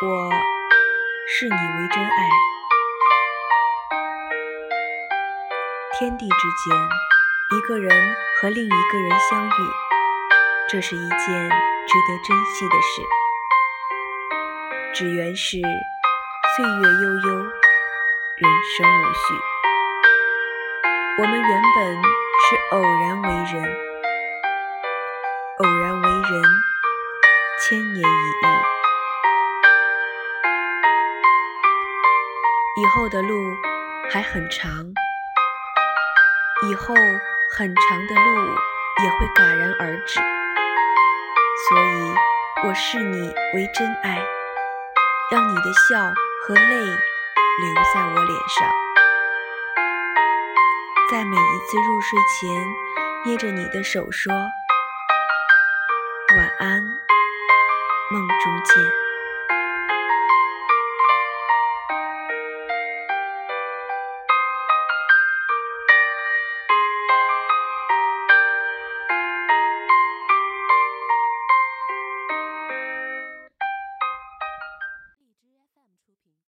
我视你为真爱，天地之间，一个人和另一个人相遇，这是一件值得珍惜的事。只缘是岁月悠悠，人生无序。我们原本是偶然为人，偶然为人，千年一遇。以后的路还很长，以后很长的路也会戛然而止，所以我视你为真爱，让你的笑和泪留在我脸上，在每一次入睡前捏着你的手说晚安，梦中见。